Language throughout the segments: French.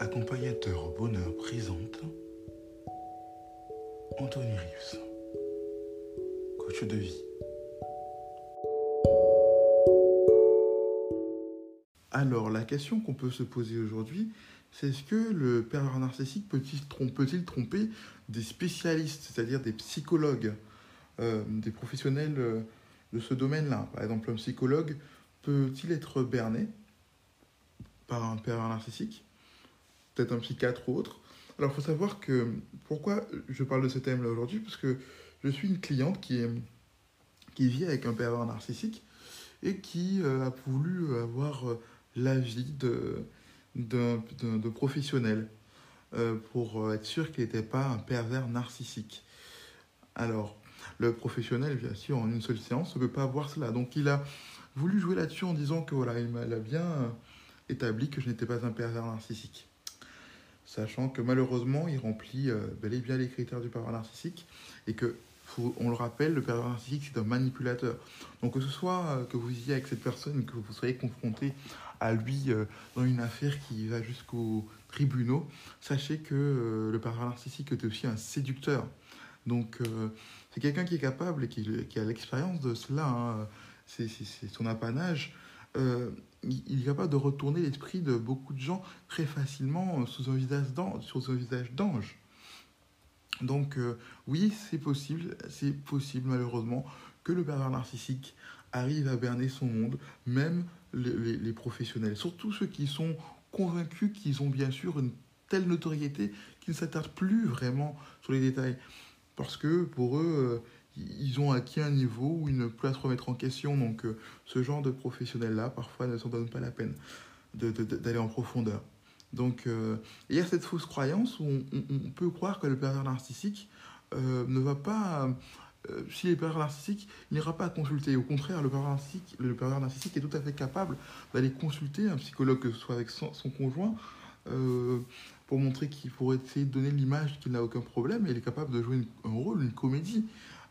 Accompagnateur bonheur présente Anthony Rius, coach de vie. Alors, la question qu'on peut se poser aujourd'hui, c'est est-ce que le pervers narcissique peut-il tromper, des spécialistes, c'est-à-dire des psychologues, euh, des professionnels euh, de ce domaine-là? Par exemple, un psychologue peut-il être berné par un pervers narcissique? Peut-être un psychiatre ou autre? Alors, il faut savoir que pourquoi je parle de ce thème-là aujourd'hui? Parce que je suis une cliente qui vit avec un pervers narcissique et qui euh, a voulu avoir l'avis de de, de, professionnel euh, pour euh, être sûr qu'il n'était pas un pervers narcissique. Alors, le professionnel, bien sûr, en une seule séance, ne peut pas voir cela. Donc, il a voulu jouer là-dessus en disant que voilà, il m'a bien euh, établi que je n'étais pas un pervers narcissique. Sachant que malheureusement, il remplit bel et bien les critères du pervers narcissique et que on le rappelle, le pervers narcissique, c'est un manipulateur. Donc que ce soit que vous y avec cette personne, que vous soyez confronté à lui euh, dans une affaire qui va jusqu'aux tribunaux, sachez que euh, le pervers narcissique est aussi un séducteur. Donc euh, c'est quelqu'un qui est capable et qui, a l'expérience de cela, hein. c'est son apanage. il est capable de retourner l'esprit de beaucoup de gens très facilement sous un visage d'ange. Donc oui, c'est possible, c'est possible malheureusement que le pervers narcissique arrive à berner son monde, même les, professionnels, surtout ceux qui sont convaincus qu'ils ont bien sûr une telle notoriété qu'ils ne s'attardent plus vraiment sur les détails. Parce que pour eux, euh, ils ont acquis un niveau où ils ne peuvent se remettre en question. Donc euh, ce genre de professionnels-là, parfois, ne s'en donne pas la peine d'aller en profondeur. Donc euh, il y a cette fausse croyance où on, peut croire que le pervers narcissique ne va pas euh, s'il est pervers narcissique, n'ira pas consulter. Au contraire, le pervers narcissique, est tout à fait capable d'aller consulter un psychologue, que ce soit avec son, conjoint, euh, pour montrer qu'il pourrait essayer de donner l'image qu'il n'a aucun problème. Et il est capable de jouer un rôle, une comédie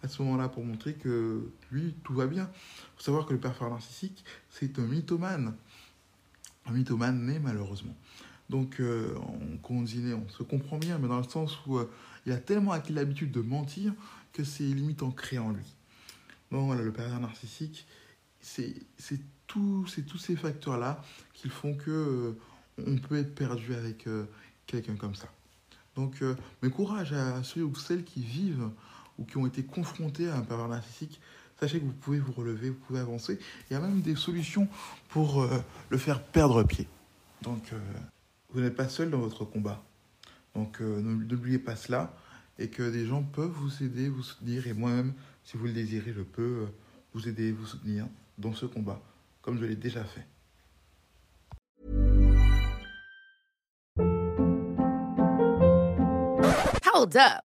à ce moment-là pour montrer que lui, tout va bien. Il faut savoir que le pervers narcissique, c'est un mythomane. Un mythomane né malheureusement. Donc, euh, on, se comprend bien, mais dans le sens où il a tellement acquis l'habitude de mentir que c'est limite ancré en lui. Donc voilà, le pervers narcissique, c'est tous ces facteurs-là qui font que euh, on peut être perdu avec euh, quelqu'un comme ça. Donc, euh, mes courage à ceux ou celles qui vivent ou qui ont été confrontés à un pervers narcissique. Sachez que vous pouvez vous relever, vous pouvez avancer. Il y a même des solutions pour le faire perdre pied. Donc, vous n'êtes pas seul dans votre combat. Donc, n'oubliez pas cela et que des gens peuvent vous aider, vous soutenir. Et moi-même, si vous le désirez, je peux euh, vous aider, vous soutenir dans ce combat, comme je l'ai déjà fait. Hold up.